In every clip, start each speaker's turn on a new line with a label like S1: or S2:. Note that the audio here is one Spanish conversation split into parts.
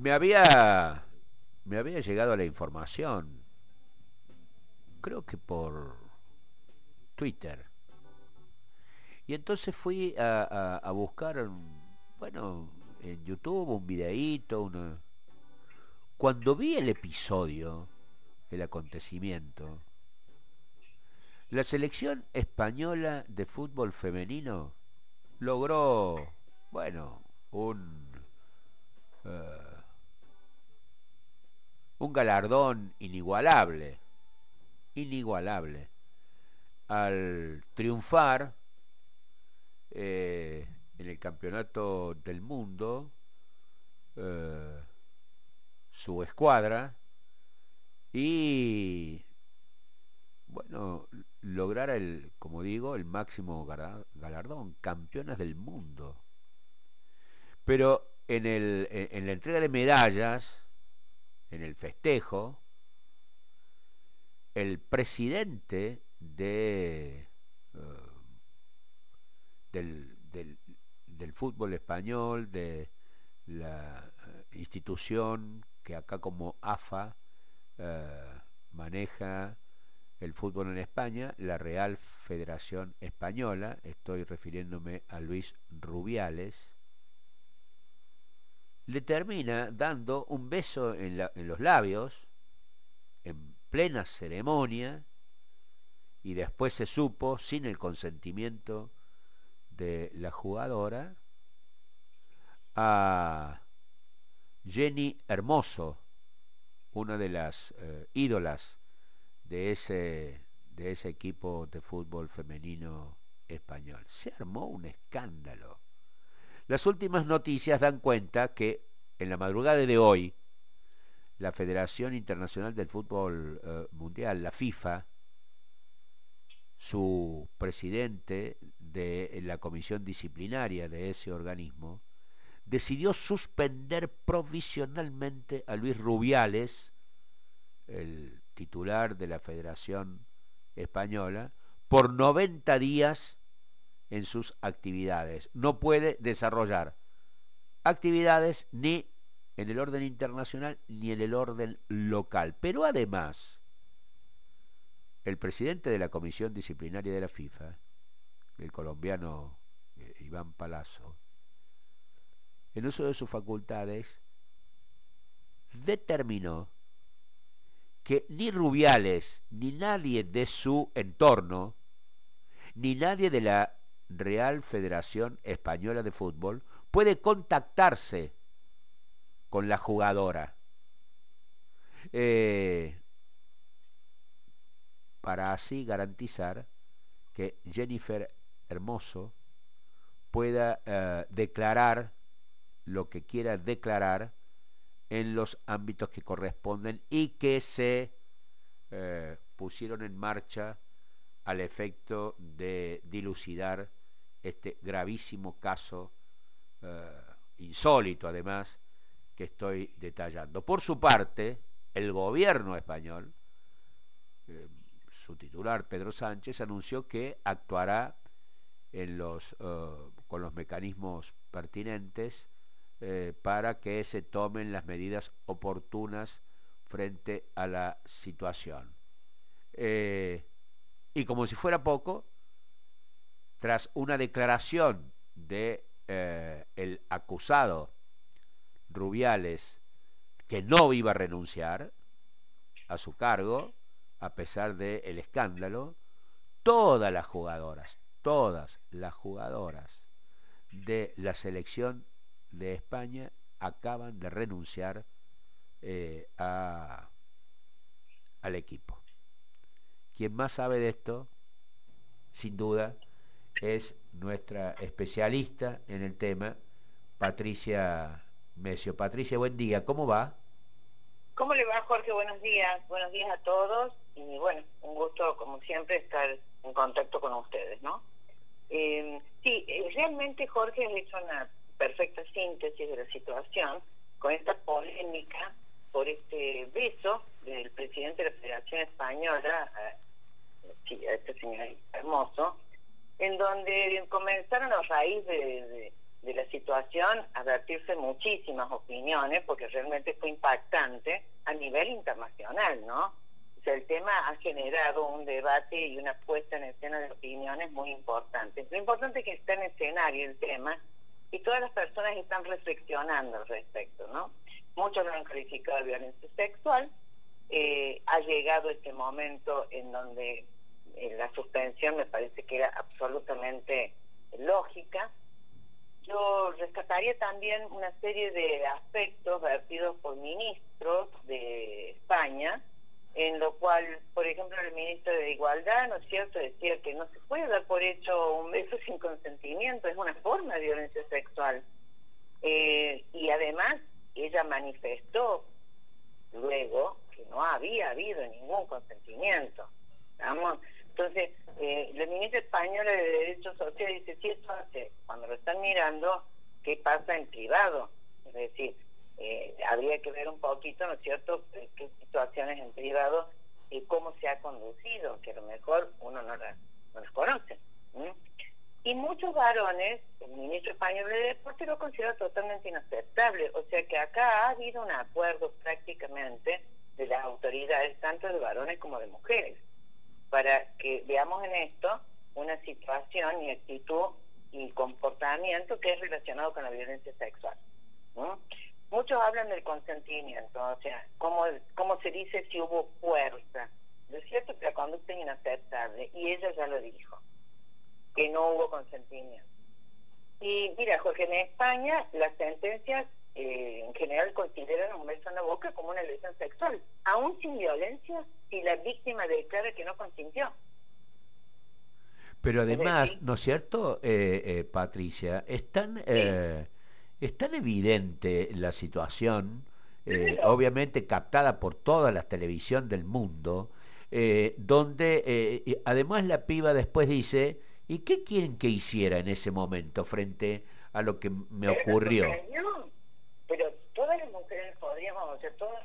S1: me había me había llegado la información, creo que por Twitter. Y entonces fui a, buscar, bueno, en YouTube un videíto, una... Cuando vi el episodio, el acontecimiento, la selección española de fútbol femenino logró, bueno, un... Eh, un galardón inigualable, inigualable, al triunfar eh, en el campeonato del mundo eh, su escuadra y bueno lograr el como digo el máximo galardón campeonas del mundo. Pero en, el, en la entrega de medallas en el festejo, el presidente de, eh, del, del, fútbol español, de la eh, institución que acá como AFA eh, maneja el fútbol en España, la Real Federación Española, estoy refiriéndome a Luis Rubiales, le termina dando un beso en, los labios, en plena ceremonia, y después se supo, sin el consentimiento de la jugadora, a Jenny Hermoso, una de las eh, ídolas de ese, de ese equipo de fútbol femenino español. Se armó un escándalo. Las últimas noticias dan cuenta que en la madrugada de hoy, la Federación Internacional del Fútbol eh, Mundial, la FIFA, su presidente de la comisión disciplinaria de ese organismo, decidió suspender provisionalmente a Luis Rubiales, el titular de la Federación Española, por 90 días en sus actividades. No puede desarrollar actividades ni en el orden internacional ni en el orden local. Pero además, el presidente de la Comisión Disciplinaria de la FIFA, el colombiano eh, Iván Palazzo, en uso de sus facultades, determinó que ni Rubiales, ni nadie de su entorno, ni nadie de la Real Federación Española de Fútbol puede contactarse con la jugadora. Eh, para así garantizar que Jennifer Hermoso pueda eh, declarar lo que quiera declarar en los ámbitos que corresponden y que se eh, pusieron en marcha al efecto de dilucidar este gravísimo caso, eh, insólito además, que estoy detallando. Por su parte, el gobierno español, eh, su titular Pedro Sánchez, anunció que actuará eh, con los mecanismos pertinentes para que se tomen las medidas oportunas frente a la situación. y como si fuera poco, tras una declaración de eh, el acusado Rubiales que no iba a renunciar a su cargo a pesar del el escándalo, todas las jugadoras, todas las jugadoras de la selección de España acaban de renunciar eh, a, al equipo. Quien más sabe de esto, sin duda, es nuestra especialista en el tema, Patricia Mesio. Patricia, buen día, ¿cómo va?
S2: ¿Cómo le va, Jorge? Buenos días, buenos días a todos y bueno, un gusto, como siempre, estar en contacto con ustedes, ¿no? Eh, sí, eh, realmente Jorge ha hecho una perfecta síntesis de la situación con esta polémica por este beso del presidente de la Federación Española, a, a este señor hermoso, en donde comenzaron a raíz de, la situación, advertirse muchísimas opiniones, porque realmente fue impactante a nivel internacional, ¿no? O sea, el tema ha generado un debate y una puesta en escena de opiniones muy importante. Lo importante es que está en escenario el tema y todas las personas están reflexionando al respecto, ¿no? Muchos lo han calificado de violencia sexual. Eh, ha llegado este momento en donde la suspensión me parece que era absolutamente lógica. Yo rescataría también una serie de aspectos vertidos por ministros de España, en lo cual, por ejemplo, el ministro de Igualdad, ¿no es cierto?, decía que no se puede dar por hecho un beso sin consentimiento, es una forma de violencia sexual. Eh, y además, ella manifestó luego que no había habido ningún consentimiento. Entonces, eh, la ministra española de Derechos Sociales dice, si esto hace, cuando lo están mirando, ¿qué pasa en privado? Es decir, eh, habría que ver un poquito, ¿no es cierto?, eh, qué situaciones en privado y cómo se ha conducido, que a lo mejor uno no, no las conoce. Y muchos varones, el ministro español de Deporte lo considera totalmente inaceptable. O sea que acá ha habido un acuerdo prácticamente de las autoridades, tanto de varones como de mujeres, para que veamos en esto una situación y actitud y comportamiento que es relacionado con la violencia sexual. Muchos hablan del consentimiento, o sea, ¿cómo, cómo se dice si hubo fuerza. Lo cierto que la conducta es inaceptable y ella ya lo dijo, que no hubo consentimiento. Y mira, Jorge, en España las sentencias eh, en general consideran un beso en la boca como una lesión sexual, aún sin violencia, si la víctima declara que no consintió.
S1: Pero además, ¿no es cierto, eh, eh, Patricia? Están... Es tan evidente la situación, eh, obviamente captada por toda la televisión del mundo, eh, donde eh, además la piba después dice, ¿y qué quieren que hiciera en ese momento frente a lo que me ocurrió?
S2: Pero todas las mujeres podríamos, o sea, todas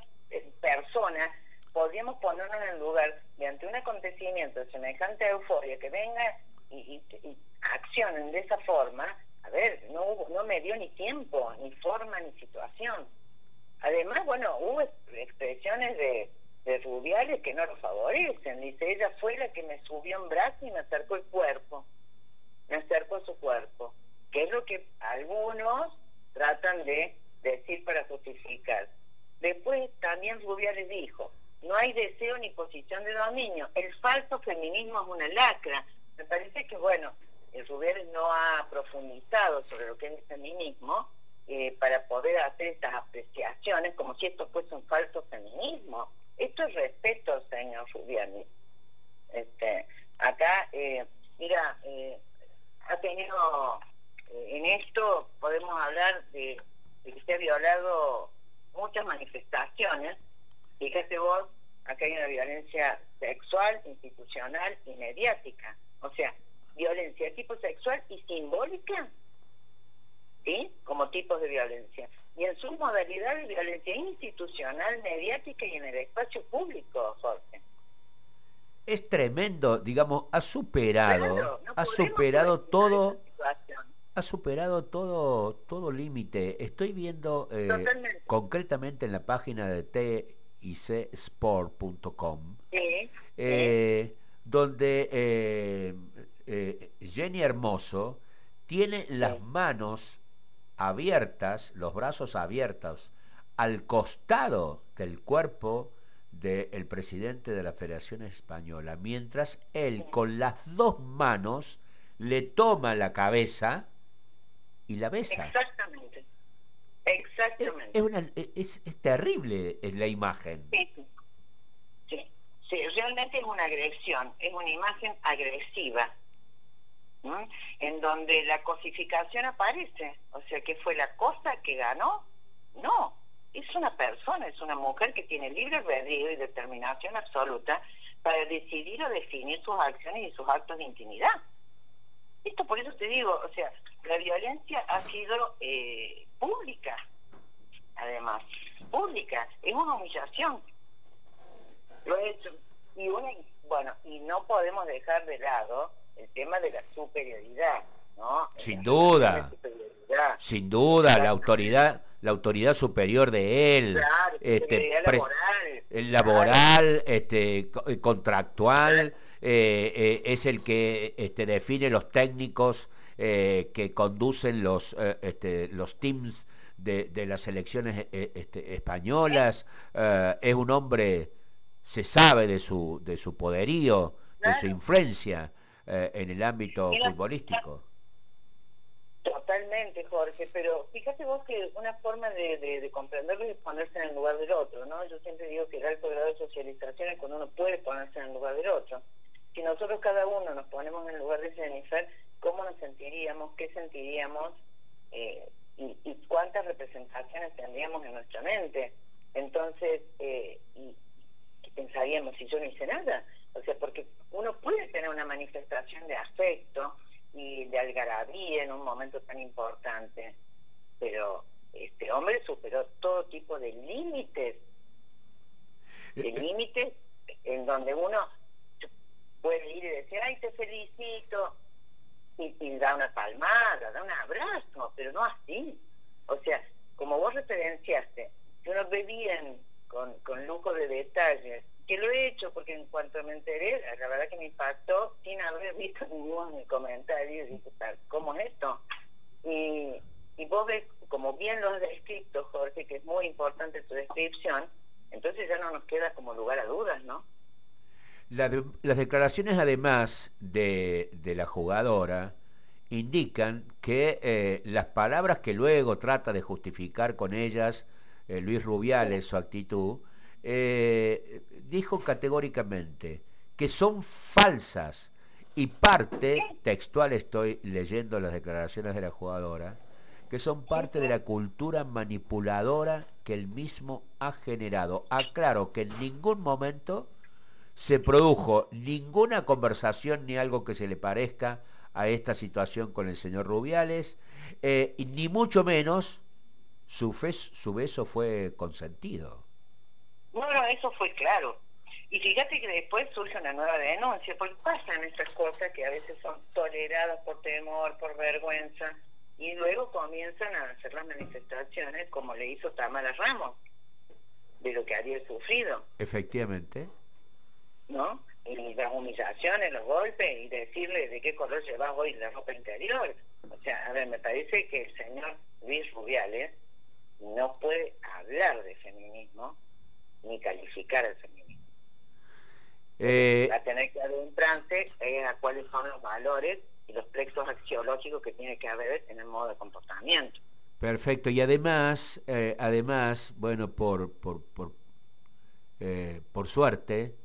S2: personas, podríamos ponernos en el lugar de ante un acontecimiento de semejante euforia que venga y accionen de esa forma, a ver, no, me dio ni tiempo, ni forma, ni situación. Además, bueno, hubo expresiones de, de Rubiales que no lo favorecen. Dice, ella fue la que me subió en brazo y me acercó el cuerpo. Me acercó a su cuerpo. Que es lo que algunos tratan de decir para justificar. Después también Rubiales dijo, no hay deseo ni posición de dominio. El falso feminismo es una lacra. Me parece que, bueno, el Rubiales no ha profundizado sobre lo que es el feminismo eh, para poder hacer estas apreciaciones como si esto fuese un falso feminismo. Esto es respeto, señor Rubiales. Este, acá, eh, mira, eh, ha tenido, en esto podemos hablar de, de que se ha violado muchas manifestaciones. Fíjate vos, acá hay una violencia sexual, institucional y mediática. O sea, violencia tipo sexual y simbólica, ¿sí? Como tipos de violencia. Y en sus modalidades, violencia institucional, mediática y en el espacio público, Jorge.
S1: Es tremendo, digamos, ha superado, ha superado todo, ha superado todo, todo límite. Estoy viendo eh, concretamente en la página de ticsport.com, eh, donde eh, eh, Jenny Hermoso tiene las manos abiertas, los brazos abiertos, al costado del cuerpo del presidente de la Federación Española, mientras él con las dos manos le toma la cabeza y la besa.
S2: Exactamente. Exactamente.
S1: Es, es, terrible la imagen.
S2: Sí. sí, realmente es una agresión, es una imagen agresiva en donde la cosificación aparece. O sea, que fue la cosa que ganó? No, es una persona, es una mujer que tiene libre albedrío y determinación absoluta para decidir o definir sus acciones y sus actos de intimidad. Esto por eso te digo, o sea, la violencia ha sido eh, pública, además, pública, es una humillación. Lo he hecho. Y una, bueno, y no podemos dejar de lado el tema de la superioridad, ¿no?
S1: Sin duda. sin duda, la autoridad la autoridad superior de él, este, laboral, el laboral, este, eh, contractual, eh, eh, es el que este, define los técnicos que conducen los, este, los teams de, de las elecciones este, españolas, es un hombre, se sabe de su, de su poderío, de su influencia en el ámbito futbolístico.
S2: Totalmente, Jorge, pero fíjate vos que una forma de, comprenderlo es ponerse en el lugar del otro, ¿no? Yo siempre digo que el alto grado de socialización es cuando uno puede ponerse en el lugar del otro. Si nosotros cada uno nos ponemos en el lugar de Jennifer, ¿cómo nos sentiríamos? ¿Qué sentiríamos? Eh, y, cuántas representaciones tendríamos en nuestra mente. Entonces, eh, y, ¿qué pensaríamos si yo no hice nada? O sea, porque uno puede tener una manifestación de afecto, y de algarabía en un momento tan importante. Pero este hombre superó todo tipo de límites, de eh, eh. límites en donde uno puede ir y decir, ay, te felicito, y, y da una palmada, da un abrazo, pero no así. O sea, como vos referenciaste, que uno ve bien, con, con lujo de detalles, que lo he hecho porque en cuanto me enteré, la verdad que me impactó sin haber visto ningún comentario, dije, ¿cómo es esto? Y, y vos ves, como bien lo has descrito, Jorge, que es muy importante tu descripción, entonces ya no nos queda como lugar a dudas, ¿no?
S1: Las declaraciones además de, de, la jugadora indican que eh, las palabras que luego trata de justificar con ellas eh, Luis Rubiales, su actitud, eh, dijo categóricamente que son falsas y parte, textual estoy leyendo las declaraciones de la jugadora, que son parte de la cultura manipuladora que él mismo ha generado. Aclaro que en ningún momento se produjo ninguna conversación ni algo que se le parezca a esta situación con el señor Rubiales, eh, y ni mucho menos su, su beso fue consentido.
S2: Bueno, eso fue claro. Y fíjate que después surge una nueva denuncia, porque pasan estas cosas que a veces son toleradas por temor, por vergüenza, y luego comienzan a hacer las manifestaciones como le hizo Tamara Ramos, de lo que había sufrido.
S1: Efectivamente.
S2: ¿No? Y las humillaciones, los golpes, y decirle de qué color llevas hoy la ropa interior. O sea, a ver, me parece que el señor Luis Rubiales no puede hablar de feminismo ni calificar al feminismo. Eh, a tener que adentrarse es a cuáles son los valores y los plexos axiológicos que tiene que haber en el modo de comportamiento.
S1: Perfecto, y además, eh, además, bueno, por, por, por, eh, por suerte,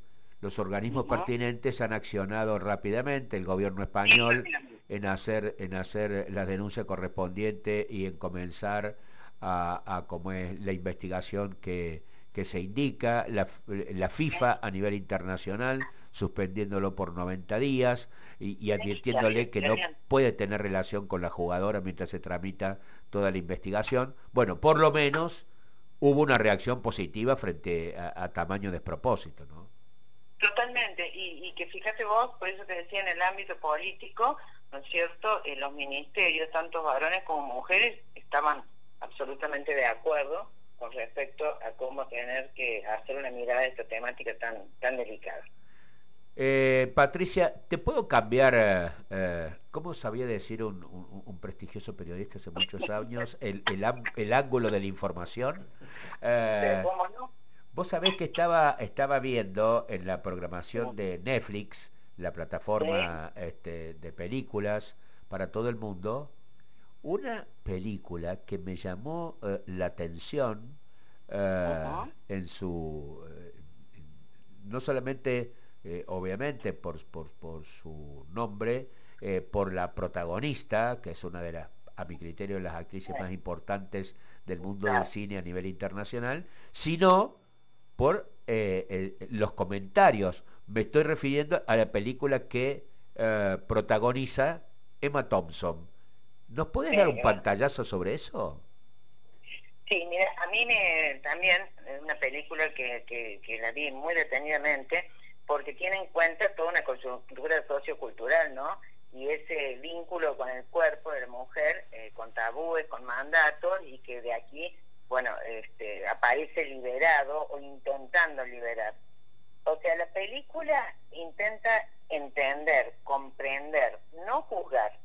S1: los organismos pertinentes han accionado rápidamente, el gobierno español, en hacer, en hacer la denuncia correspondiente y en comenzar a, a como es la investigación que, que se indica, la, la, FIFA a nivel internacional suspendiéndolo por 90 días y, advirtiéndole que no puede tener relación con la jugadora mientras se tramita toda la investigación. Bueno, por lo menos hubo una reacción positiva frente a, tamaño despropósito, ¿no?
S2: Totalmente, y, y, que fíjate vos, por eso te decía en el ámbito político, ¿no es cierto? En los ministerios, tanto varones como mujeres, estaban absolutamente de acuerdo con respecto a cómo tener que hacer una mirada de esta temática tan, tan delicada.
S1: Eh, Patricia, ¿te puedo cambiar, eh, eh, cómo sabía decir un, un, prestigioso periodista hace muchos años, el, el, ángulo de la información?
S2: ¿Cómo no?
S1: Vos sabés que estaba, estaba viendo en la programación de Netflix, la plataforma este, de películas para todo el mundo, una película que me llamó eh, la atención eh, en su eh, no solamente obviamente por, por, por, su nombre por la protagonista que es una de las a mi criterio las actrices más importantes del mundo del cine a nivel internacional sino por los comentarios me estoy refiriendo a la película que protagoniza Emma Thompson ¿Nos puedes dar un pantallazo sobre eso?
S2: Sí, mira, a mí me, también es una película que, que, la vi muy detenidamente porque tiene en cuenta toda una coyuntura sociocultural, ¿no? Y ese vínculo con el cuerpo de la mujer, eh, con tabúes, con mandatos y que de aquí, bueno, este, aparece liberado o intentando liberar. O sea, la película intenta entender, comprender, no juzgar.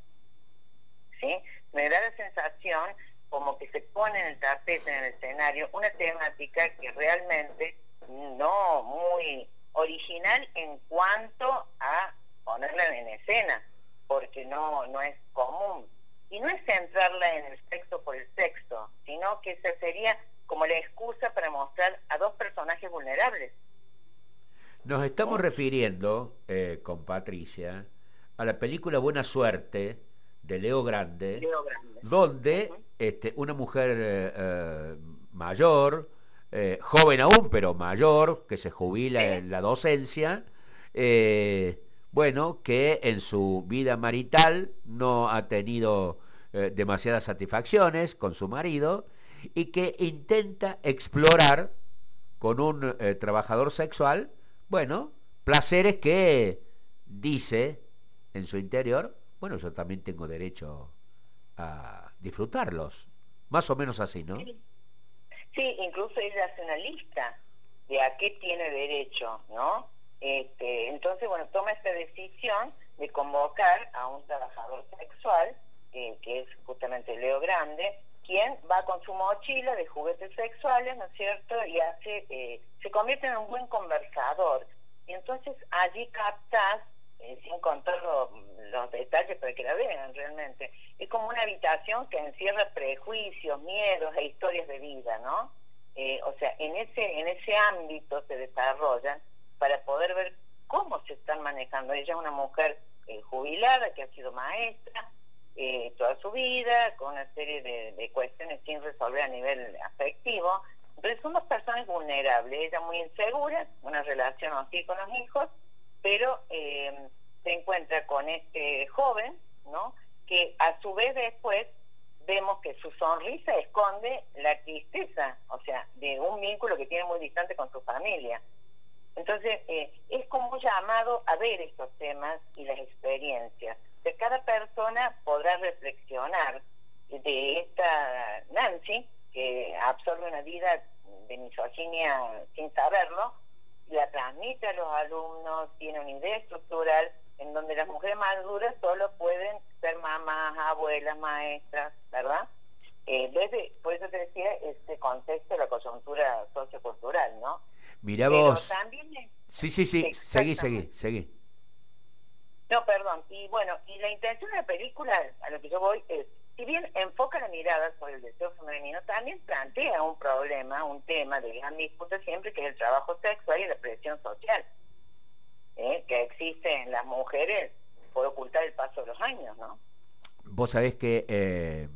S2: ¿Sí? Me da la sensación como que se pone en el tapete, en el escenario, una temática que realmente no muy original en cuanto a ponerla en escena, porque no, no es común. Y no es centrarla en el sexo por el sexo, sino que esa sería como la excusa para mostrar a dos personajes vulnerables.
S1: Nos estamos refiriendo eh, con Patricia a la película Buena Suerte de Leo Grande, donde este, una mujer eh, eh, mayor, joven aún, pero mayor, que se jubila en la docencia, bueno, que en su vida marital no ha tenido demasiadas satisfacciones con su marido y que intenta explorar con un trabajador sexual bueno, placeres que dice en su interior, bueno, yo también tengo derecho a disfrutarlos. Más o menos así, ¿no?
S2: Sí, incluso ella hace una lista de a qué tiene derecho, ¿no? Este, entonces, bueno, toma esta decisión de convocar a un trabajador sexual, que es justamente Leo Grande, quien va con su mochila de juguetes sexuales, ¿no es cierto? Y hace, eh, se convierte en un buen conversador. Y entonces allí captas, eh, sin contar los detalles para que la vean realmente, es como una habitación que encierra prejuicios, miedos e historias de vida, ¿no? Eh, o sea, en ese, en ese ámbito se desarrollan para poder ver cómo se están manejando. Ella es una mujer jubilada que ha sido maestra, eh, toda su vida, con una serie de, cuestiones sin resolver a nivel afectivo. Entonces somos personas vulnerables, ella muy insegura, una relación así con los hijos, pero eh, se encuentra con este joven, ¿no? Que a su vez después vemos que su sonrisa esconde la tristeza, o sea, de un vínculo que tiene muy distante con su familia. Entonces, eh, es como llamado a ver estos temas y las experiencias cada persona podrá reflexionar de esta Nancy, que absorbe una vida de misoginia sin saberlo, la transmite a los alumnos, tiene una idea estructural en donde las mujeres maduras solo pueden ser mamás, abuelas, maestras, ¿verdad? Eh, desde, por eso te decía, este contexto de la coyuntura sociocultural, ¿no?
S1: Mira vos. sí, sí, sí, seguí, seguí, seguí.
S2: No, perdón. Y bueno, y la intención de la película, a lo que yo voy, es, si bien enfoca la mirada sobre el deseo femenino, también plantea un problema, un tema de gran disputa siempre, que es el trabajo sexual y la presión social, ¿eh? que existe en las mujeres por ocultar el paso de los años, ¿no?
S1: Vos sabés que... Eh,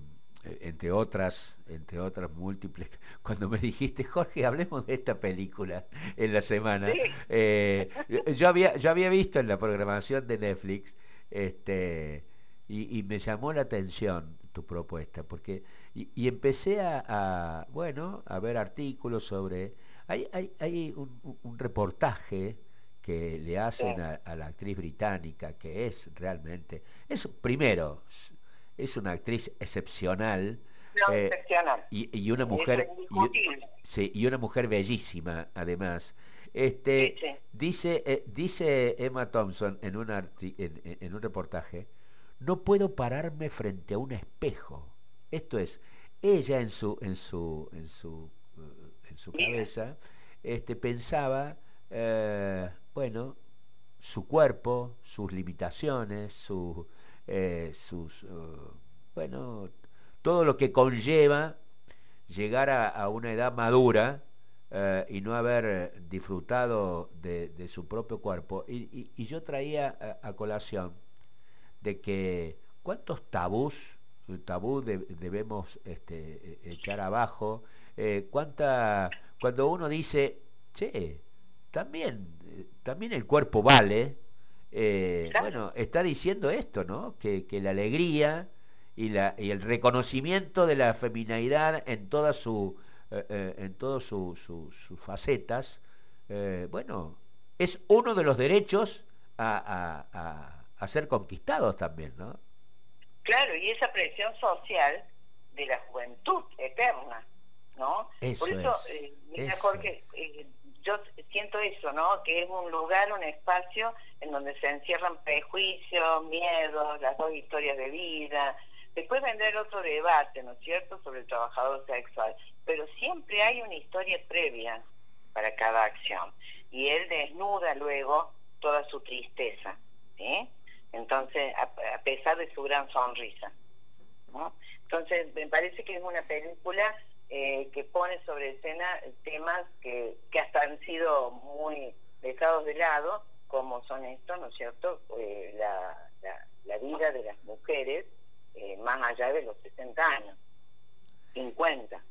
S1: entre otras, entre otras múltiples, cuando me dijiste, Jorge, hablemos de esta película en la semana, eh, yo, había, yo había visto en la programación de Netflix, este, y, me llamó la atención tu propuesta, porque, y, empecé a, bueno, a ver artículos sobre, hay, hay, hay un, reportaje que le hacen a, a la actriz británica, que es realmente, es primero, es una actriz excepcional.
S2: Eh,
S1: y, una mujer y, y, una mujer bellísima además. Este dice eh, dice Emma Thompson en un en, un reportaje no puedo pararme frente a un espejo esto es ella en su en su en su en su cabeza este pensaba eh, bueno su cuerpo sus limitaciones su eh, sus, uh, bueno, todo lo que conlleva llegar a, una edad madura eh, y no haber disfrutado de, su propio cuerpo. Y, yo traía a, colación de que cuántos tabús, tabú debemos este, echar abajo, eh, cuánta, cuando uno dice, che, también, también el cuerpo vale, eh, bueno, está diciendo esto, ¿no? Que, la alegría y, la, y el reconocimiento de la feminidad en todas su, eh, eh, en todas sus facetas, bueno, es uno de los derechos a, a, ser conquistados también, ¿no?
S2: Claro, y esa presión social de la juventud eterna, ¿no?
S1: Eso
S2: Por eso,
S1: es,
S2: mira,
S1: eso
S2: Jorge, yo siento eso, ¿no? Que es un lugar, un espacio en donde se encierran prejuicios, miedos, las dos historias de vida. Después vendrá otro debate, ¿no es cierto?, sobre el trabajador sexual. Pero siempre hay una historia previa para cada acción. Y él desnuda luego toda su tristeza, ¿sí? Entonces, a, a pesar de su gran sonrisa. ¿no? Entonces, me parece que es una película eh, que pone sobre escena temas que, que hasta han sido muy dejados de lado, como son estos, ¿no es cierto? Eh, la, la, la, vida de las mujeres eh, más allá de los 60 años, 50.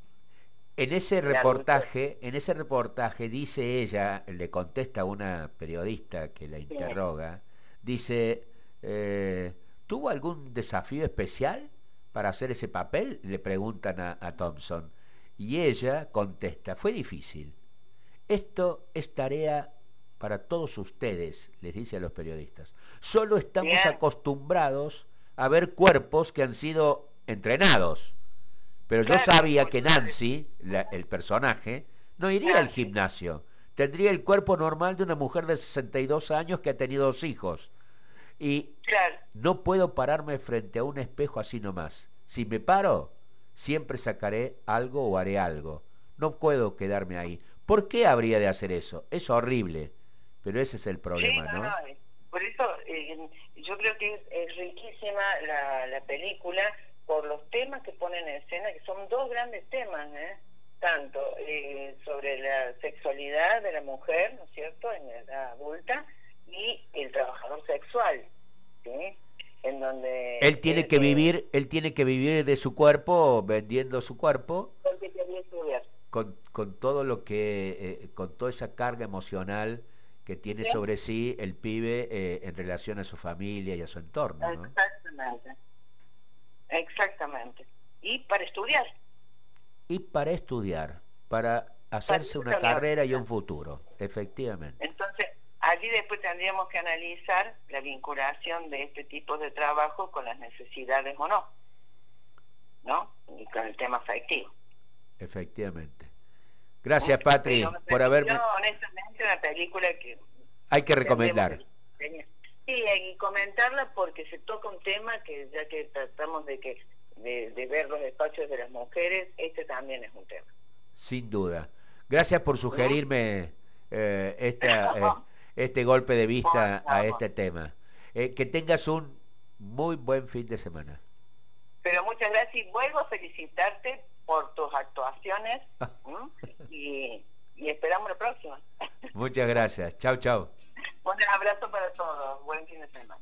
S1: En ese reportaje, en ese reportaje dice ella, le contesta a una periodista que la interroga, dice, eh, ¿tuvo algún desafío especial para hacer ese papel? Le preguntan a, a Thompson. Y ella contesta, fue difícil. Esto es tarea para todos ustedes, les dice a los periodistas. Solo estamos
S2: Bien.
S1: acostumbrados a ver cuerpos que han sido entrenados. Pero yo sabía que. Nancy, la- el personaje, no iría al gimnasio. Tendría el cuerpo normal de una mujer de 62 años que ha tenido dos hijos. Y
S2: Claro,
S1: no puedo pararme frente a un espejo así nomás. Si me paro, siempre sacaré algo o haré algo. No puedo quedarme ahí. ¿Por qué habría de hacer eso? Es horrible. Pero ese es el problema,
S2: Sí,
S1: ¿no?
S2: no, eh, Por eso eh, yo creo que es, es riquísima la, la película por los temas que pone en escena, que son dos grandes temas, ¿eh? tanto eh, sobre la sexualidad de la mujer, ¿no es cierto?, en la edad adulta, y el trabajador sexual, ¿sí? En donde...
S1: Él tiene que vivir, él tiene que vivir de su cuerpo, vendiendo su cuerpo,
S2: porque
S1: con, con todo lo que, eh, con toda esa carga emocional que tiene
S2: Sí.
S1: sobre sí el pibe eh, en relación a su familia y a su entorno, ¿no?
S2: Exactamente. Exactamente. Y para estudiar.
S1: Y para estudiar, para hacerse una carrera y un futuro, efectivamente.
S2: Entonces, allí después tendríamos que analizar la vinculación de este tipo de trabajo con las necesidades o no, ¿no? Y con el tema afectivo.
S1: Efectivamente. Gracias, Patri,
S2: Pero
S1: por haberme...
S2: pareció, honestamente, una película que...
S1: Hay que recomendar.
S2: que- Sí, y comentarla porque se toca un tema que ya que tratamos de que de, de ver los espacios de las mujeres, este también es un tema.
S1: Sin duda. Gracias por sugerirme eh, esta, eh, este golpe de vista a este tema. Eh, que tengas un muy buen fin de semana.
S2: Pero muchas gracias y vuelvo a felicitarte por tus actuaciones y, y esperamos la próxima.
S1: Muchas gracias. Chau, chau.
S2: Un abrazo para todos. Buen fin de semana.